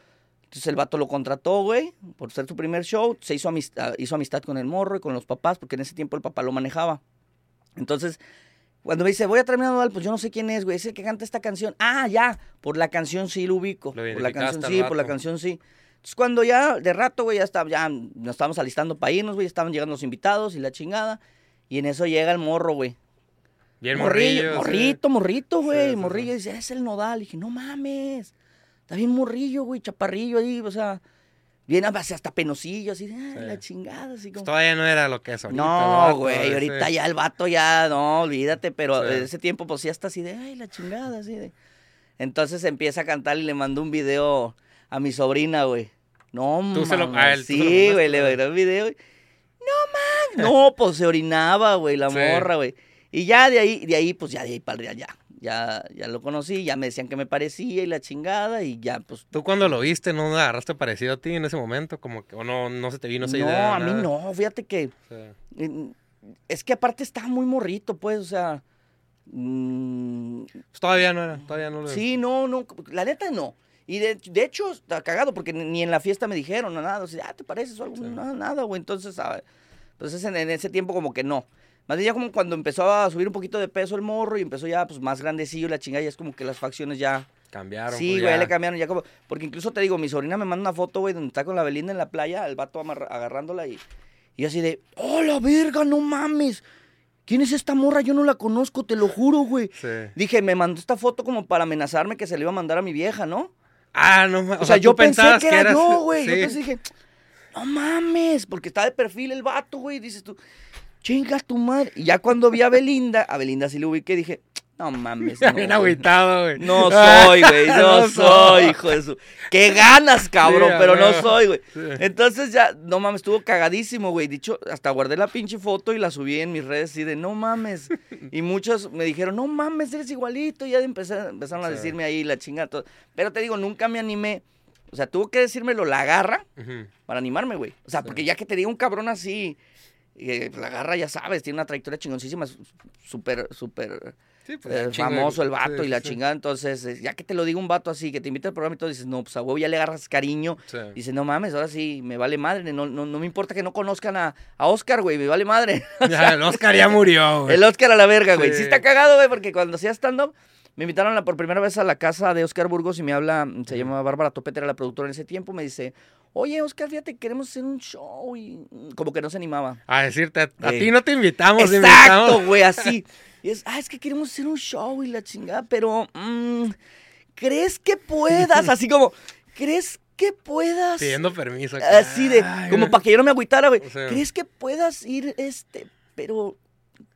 Entonces el vato lo contrató, güey, por ser su primer show. Se hizo amistad, hizo amistad con el morro y con los papás, porque en ese tiempo el papá lo manejaba. Entonces, cuando me dice, voy a a Nodal, pues yo no sé quién es, güey. Es el que canta esta canción. Ah, ya, por la canción sí lo ubico. Lo por la canción sí, por la canción sí. Entonces, cuando ya, de rato, güey, ya, estaba, ya nos estábamos alistando para irnos, güey, estaban llegando los invitados y la chingada. Y en eso llega el morro, güey. Bien Morrillo, sí. morrito, morrito, güey. Sí, sí, morrillo, sí. dice, es el nodal. Y dije, no mames. Está bien morrillo, güey, chaparrillo ahí, o sea, bien hasta hasta penosillo, así, de, "Ay, Sí. la chingada, así Pues como. todavía no era lo que es ahorita. no, güey, ahorita ya el vato ya, no, olvídate, pero Sí. ese tiempo pues ya está así de, ay, la chingada, así de. Entonces empieza a cantar y le mandó un video a mi sobrina, güey. No, Tú se lo- a él, Sí, güey, le mandé un video. y, No, man. No, pues se orinaba, güey, la *laughs* morra, güey. Y ya de ahí, de ahí, pues ya de ahí para el real, ya. Ya, ya lo conocí, ya me decían que me parecía y la chingada, y ya, pues. ¿Tú cuando lo viste no agarraste parecido a ti en ese momento? Como que, o no, no se te vino esa no, idea. a mí nada? no, fíjate que. Sí. mm, Es que aparte estaba muy morrito, pues, o sea. mm, Pues todavía no era, todavía no lo Sí, no, no, la neta no. Y de, de hecho, está cagado porque ni en la fiesta me dijeron no, nada. O sea, ah, ¿te pareces o algo? Sí. No, nada, güey. Entonces, ah, entonces en, en ese tiempo como que no. Más bien ya como cuando empezó a subir un poquito de peso el morro y empezó ya pues más grandecillo la chingada, ya es como que las facciones ya... Cambiaron. sí, pues, güey, ya. le cambiaron ya como... Porque incluso te digo, mi sobrina me manda una foto, güey, donde está con la Belinda en la playa, el vato agarrándola y... Y así de, ¡oh, la verga, no mames! ¿Quién es esta morra? Yo no la conozco, te lo juro, güey. Sí. Dije, me mandó esta foto como para amenazarme que se le iba a mandar a mi vieja, ¿no? Ah, no ma- O, sea, yo pensé que era eras- yo, güey. Yo pensé, dije, no mames, porque está de perfil el vato, güey. Dices tú, chingas tu madre. Y ya cuando vi a Belinda, a Belinda sí le ubiqué, dije, no mames. *laughs* No, bien agüitado, güey. No *laughs* soy, güey, *laughs* no, No soy, hijo de su. Qué ganas, cabrón, Sí, pero no soy, güey. Sí. Entonces ya, no mames, estuvo cagadísimo, güey. Dicho, hasta guardé la pinche foto y la subí en mis redes así de, no mames. Y muchos me dijeron, no mames, eres igualito. Y ya empecé- empezaron a Sí. decirme ahí la chingada. todo. Pero te digo, nunca me animé. O sea, tuvo que decírmelo la garra para animarme, güey. O sea, porque ya que te diga un cabrón así, eh, la garra ya sabes, tiene una trayectoria chingoncísima, súper, súper Sí, pues, eh, famoso el vato sí, y la sí. chingada. Entonces, eh, ya que te lo diga un vato así, que te invita al programa y todo, dices, no, pues a huevo ya le agarras cariño. Dices, no mames, ahora sí, me vale madre. No, no, no me importa que no conozcan a, a Oscar, güey, me vale madre. *laughs* Ya, el Oscar ya murió, güey. el Oscar a la verga, güey. Sí. Sí. está cagado, güey, porque cuando hacía stand-up, me invitaron la- por primera vez a la casa de Oscar Burgos y me habla, se llama Bárbara Topete, era la productora en ese tiempo, me dice, oye, Oscar, fíjate, queremos hacer un show y mm, como que no se animaba. A decirte, a, a Sí. ti no te invitamos, Exacto, güey, así. *laughs* Y es, ah, es que queremos hacer un show y la chingada, pero, mm, ¿crees que puedas? *laughs* Así como, ¿crees que puedas? Pidiendo permiso. acá. Así de, Ay, como para que yo no me agüitara, güey. O sea. ¿Crees que puedas ir, este, pero,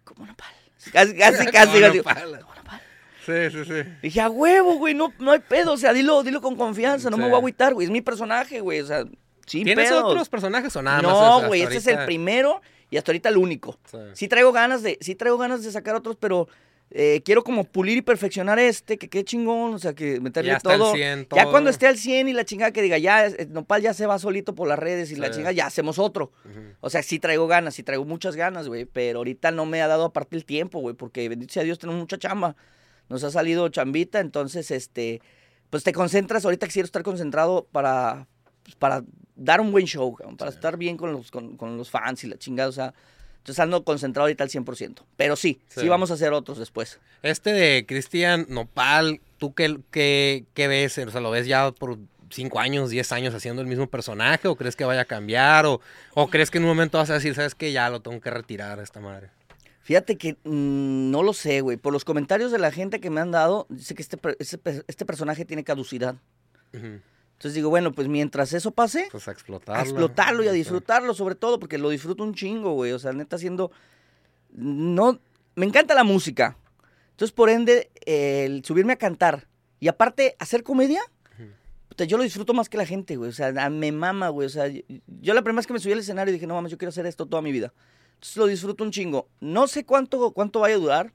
como una pala? *laughs* Casi, casi, Como casi, casi. Como una pala. Sí, sí, sí. Dije, a huevo, güey, no, no hay pedo, o sea, dilo, dilo con confianza, no me Sí. voy a agüitar, güey, es mi personaje, güey, o sea, sin ¿Tienes pedos. otros personajes o nada más? no, güey, este es el primero y hasta ahorita el único. Sí. Sí traigo ganas de, sí traigo ganas de sacar otros, pero eh, quiero como pulir y perfeccionar este, que quede chingón, o sea, que meterle Ya todo. 100 Ya cuando esté al 100 y la chingada que diga, ya, eh, Nopal ya se va solito por las redes y la Sí. chingada, ya hacemos otro. O sea, sí traigo ganas, sí traigo muchas ganas, güey, pero ahorita no me ha dado aparte el tiempo, güey, porque bendito sea Dios, tenemos mucha chamba. Nos ha salido chambita, entonces, este, pues te concentras, ahorita quiero estar concentrado para, pues, para dar un buen show, para Sí. estar bien con los, con, con los fans y la chingada, o sea, entonces ando concentrado ahorita al 100%. Pero sí, sí, Sí. vamos a hacer otros después. Este de Cristian Nopal, ¿tú qué, qué, qué ves? O sea, ¿lo ves ya por cinco años, 10 años haciendo el mismo personaje? ¿O crees que vaya a cambiar? ¿O, o crees que en un momento vas a decir, sabes que ya lo tengo que retirar a esta madre? Fíjate que mm, no lo sé, güey. Por los comentarios de la gente que me han dado, dice que este, este, per- este personaje tiene caducidad. Entonces digo, bueno, pues mientras eso pase, Pues a a explotarlo. explotarlo y a disfrutarlo, sobre todo, porque lo disfruto un chingo, güey. O sea, neta, haciendo. No. Me encanta la música. Entonces, por ende, el subirme a cantar y aparte hacer comedia, puta, yo lo disfruto más que la gente, güey. O sea, me mama, güey. O sea, yo, yo la primera vez que me subí al escenario dije, no mames, yo quiero hacer esto toda mi vida. Lo disfruto un chingo. No sé cuánto, cuánto vaya a durar.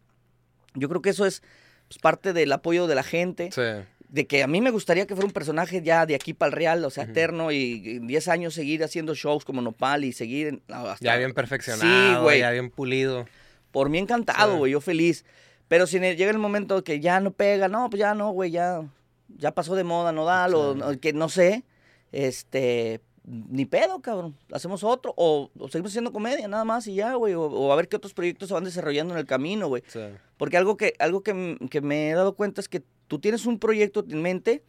Yo creo que eso es pues, parte del apoyo de la gente Sí. de que a mí me gustaría que fuera un personaje ya de aquí para el real, o sea, Ujú. eterno, y en 10 años seguir haciendo shows como Nopal y seguir en- hasta- Ya bien perfeccionado, Sí, güey. ya bien pulido. Por mí encantado, Sí. güey, yo feliz. Pero si llega el momento que ya no pega, no, pues ya no, güey, ya, ya pasó de moda, no da, o Sí. no- que no sé, este, ni pedo, cabrón. Hacemos otro, o, o seguimos haciendo comedia, nada más y ya, güey, o, o a ver qué otros proyectos se van desarrollando en el camino, güey. Sí. Porque algo que, algo que, que me he dado cuenta es que tú tienes un proyecto en mente,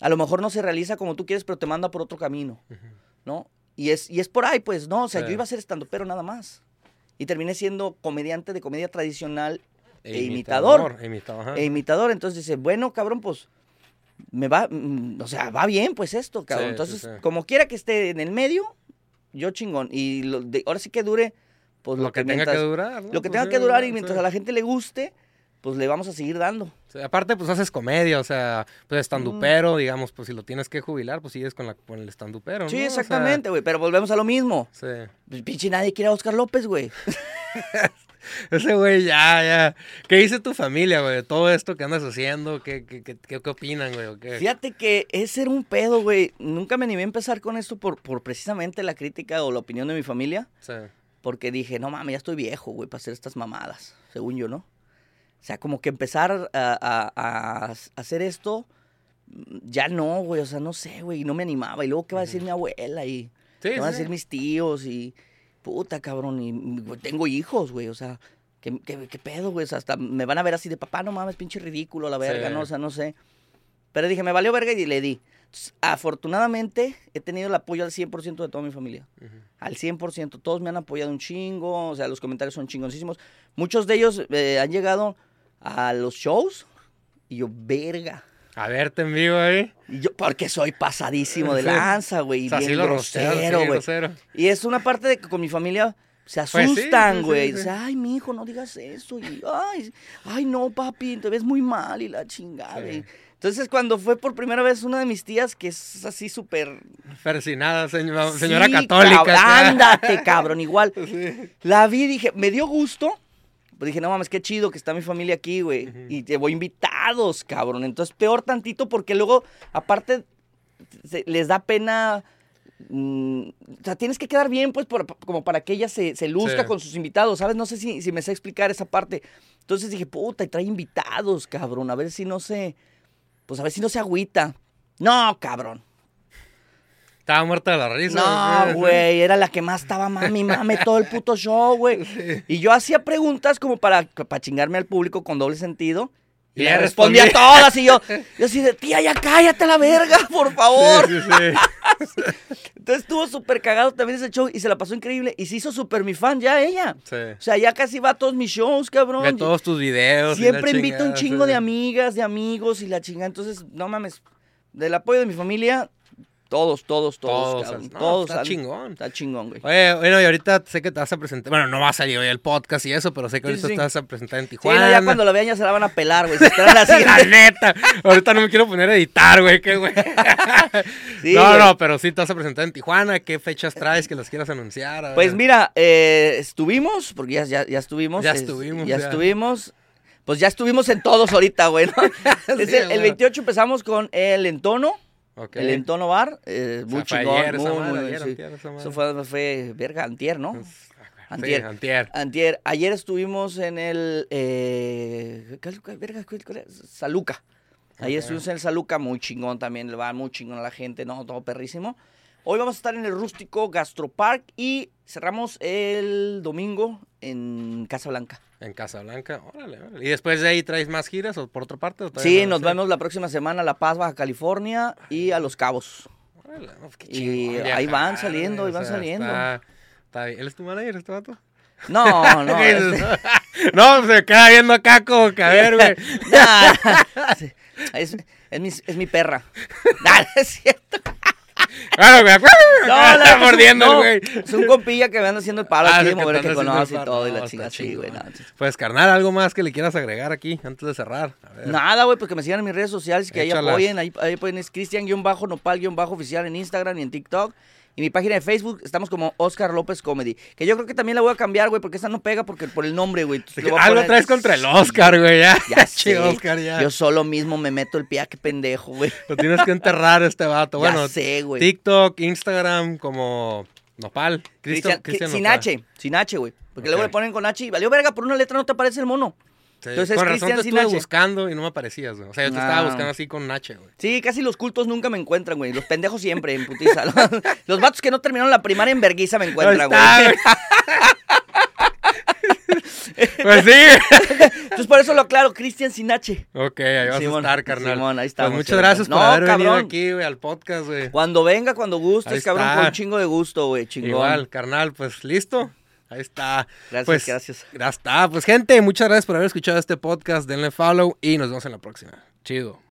a lo mejor no se realiza como tú quieres, pero te manda por otro camino, ¿no? Y es, y es por ahí, pues, no, o sea, Sí. yo iba a ser estando pero nada más. Y terminé siendo comediante de comedia tradicional E imitador. E imitador, e imitador. Entonces dice, bueno, cabrón, pues, me va, mm, o sea, va bien, pues esto, cabrón. Sí, Entonces, sí, sí. como quiera que esté en el medio, yo chingón. Y lo de- ahora sí que dure, pues, lo que tenga mientras- que durar. ¿no? Lo que Pues tenga que durar y mientras a la gente le guste, pues le vamos a seguir dando. Sí, aparte, pues haces comedia, o sea, pues Mm. estandupero, digamos, pues si lo tienes que jubilar, pues sigues con, la, con el estandupero, Sí, ¿no? O sea, exactamente, güey. Pero volvemos a lo mismo. sí. Pues, pinche nadie quiere a Oscar López, güey. *laughs* *laughs* Ese güey, ya, ya. ¿Qué dice tu familia, güey? Todo esto que andas haciendo, ¿qué, qué, qué, qué- opinan, güey? Fíjate que ese era un pedo, güey. Nunca me animé a empezar con esto por, por precisamente la crítica o la opinión de mi familia. Sí. Porque dije, no mames, ya estoy viejo, güey, para hacer estas mamadas, según yo, ¿no? O sea, como que empezar a, a- a hacer esto, mm, ya no, güey, o sea, no sé, güey, no me animaba. Y luego, ¿qué va a decir mi abuela? Y Sí, ¿qué van a sí. decir mis tíos? Y puta, cabrón, y güey, tengo hijos, güey, o sea, ¿qué, qué, qué pedo, güey? O sea, hasta me van a ver así de papá, no mames, pinche ridículo, la verga, Sí. ¿no? O sea, no sé. Pero dije, me valió verga y le di. Entonces, afortunadamente, he tenido el apoyo al 100% de toda mi familia Ujú. al 100%. Todos me han apoyado un chingo, o sea, los comentarios son chingoncísimos. Muchos de ellos eh, han llegado a los shows y yo, verga. A verte en vivo ahí. Y yo, porque soy pasadísimo de *laughs* lanza, güey, y O sea, bien grosero, güey. grosero. Y es una parte de que con mi familia se Pues asustan, sí, sí, güey. sí. Dice, ay, mi hijo, no digas eso. Y, ay, ay, no, papi, te ves muy mal y la chingada. Y- Entonces, cuando fue por primera vez una de mis tías, que es así súper... Persinada, señora, señora católica. acá. ándate, cabrón, igual. *laughs* La vi y dije, me dio gusto. Pues dije, no mames, qué chido que está mi familia aquí, güey. Y llevo invitados, cabrón. Entonces, peor tantito porque luego, aparte, se- les da pena. mm, o sea, tienes que quedar bien, pues, por- como para que ella se, se luzca Sí. con sus invitados, ¿sabes? No sé si, si me sé explicar esa parte. Entonces dije, puta, y trae invitados, cabrón. A ver si no se. Pues a ver si no se agüita. No, cabrón. Estaba muerta de la risa. No, güey, era la que más estaba mami, mame todo el puto show, güey. *laughs* Y yo hacía preguntas como para, para chingarme al público con doble sentido. Y ella respondía respondía. todas y yo, *laughs* yo así de, tía, ya cállate la verga, por favor. Sí, sí, sí. *laughs* Entonces estuvo súper cagado también ese show y se la pasó increíble. Y se hizo súper mi fan ya ella. Sí. O sea, ya casi va a todos mis shows, cabrón. Ve todos tus videos. Siempre invito un chingada, chingo sí. de amigas, de amigos y la chingada. Entonces, no mames, del apoyo de mi familia, todos, todos, todos, Todos, cabrón. no, todos está han- chingón. Está chingón, güey. Oye, bueno, y ahorita sé que te vas a presentar. Bueno, no va a salir hoy el podcast y eso, pero sé que Sí, ahorita sí. te vas a presentar en Sí, Tijuana. no, ya cuando lo vean ya se la van a pelar, güey. Se *laughs* esperan la La neta. Ahorita no me quiero poner a editar, güey. Qué güey. *laughs* Sí, no, güey. no, pero sí te vas a presentar en Tijuana. ¿Qué fechas traes que las quieras anunciar? A Pues mira, eh, estuvimos, porque ya, ya, ya estuvimos. Ya es- estuvimos, Ya, ya. estuvimos. Pues ya estuvimos en todos ahorita, güey. *laughs* Sí, el, el güey. 28 empezamos con el entono. El entono bar. eh, O muy sea, chingón. ayer esa muy, madre, muy, ayer, sí. antier, esa madre. Eso fue, fue, verga, antier, ¿no? Sí, Antier. antier. Antier. Ayer estuvimos en el. Eh, ¿qué- qué- verga? Saluca. Ayer estuvimos en el Saluca, muy chingón también, le va muy chingón a la gente, ¿no? Todo perrísimo. Hoy vamos a estar en el rústico Gastropark y cerramos el domingo en Casa Blanca. En Casablanca. Órale, órale. ¿Y después de ahí traes más giras o por otra parte? o Sí, no? nos vemos la próxima semana a La Paz, Baja California y a Los Cabos. Órale, pues qué Y ahí van saliendo, ahí van o sea, saliendo. Está, está bien. ¿Él es tu manager, este vato? No, *laughs* no. ¿Qué este-? No, *laughs* se queda viendo acá como que a ver, güey. *laughs* Nah. Es, Es mi, es mi perra. Nada, es cierto. *laughs* No, *laughs* está la- mordiendo no, güey. Es un compilla que me anda haciendo el palo Ah, aquí que mover que conoce y todo y No, la está chinga así, güey. Pues, carnal, ¿algo más que le quieras agregar aquí antes de cerrar? A ver. Nada, güey, pues que me sigan en mis redes sociales y que ahí Échalas. apoyen. Ahí, ahí pueden es Cristian-Nopal-oficial en Instagram y en TikTok. Y mi página de Facebook estamos como Oscar López Comedy. Que yo creo que también la voy a cambiar, güey, porque esa no pega porque por el nombre, güey. Algo traes contra el Oscar, güey. Ya, Ya *laughs* Che. Oscar, ya. Yo solo mismo me meto el pie, ah, qué pendejo, güey. Lo tienes que enterrar este vato. Ya Bueno, sé, güey. TikTok, Instagram, como Nopal. Cristian, Cristian- sin Nopal. H, sin H, güey. Porque luego le ponen con H y valió verga, por una letra no te aparece el mono. Sí, Entonces, con razón te sin estuve H. buscando y no me aparecías, güey. O sea, yo te estaba buscando así con H, güey. Sí, casi los cultos nunca me encuentran, güey. Los pendejos siempre, en putiza. *laughs* Los vatos que no terminaron la primaria en verguiza me encuentran, güey. Ahí está, *laughs* Pues sí. Entonces por eso lo aclaro, Cristian sin H. ok, ahí vas Simón, a estar, carnal. Simón, ahí Pues estamos, muchas Simón. gracias por No, haber venido cabrón. aquí, güey, al podcast, güey. Cuando venga, cuando gustes, Ahí cabrón, está. con un chingo de gusto, güey, chingón. Igual, carnal, pues listo. Ahí está. Gracias, pues, gracias. Ya está. Pues, gente, muchas gracias por haber escuchado este podcast. Denle follow y nos vemos en la próxima. Chido.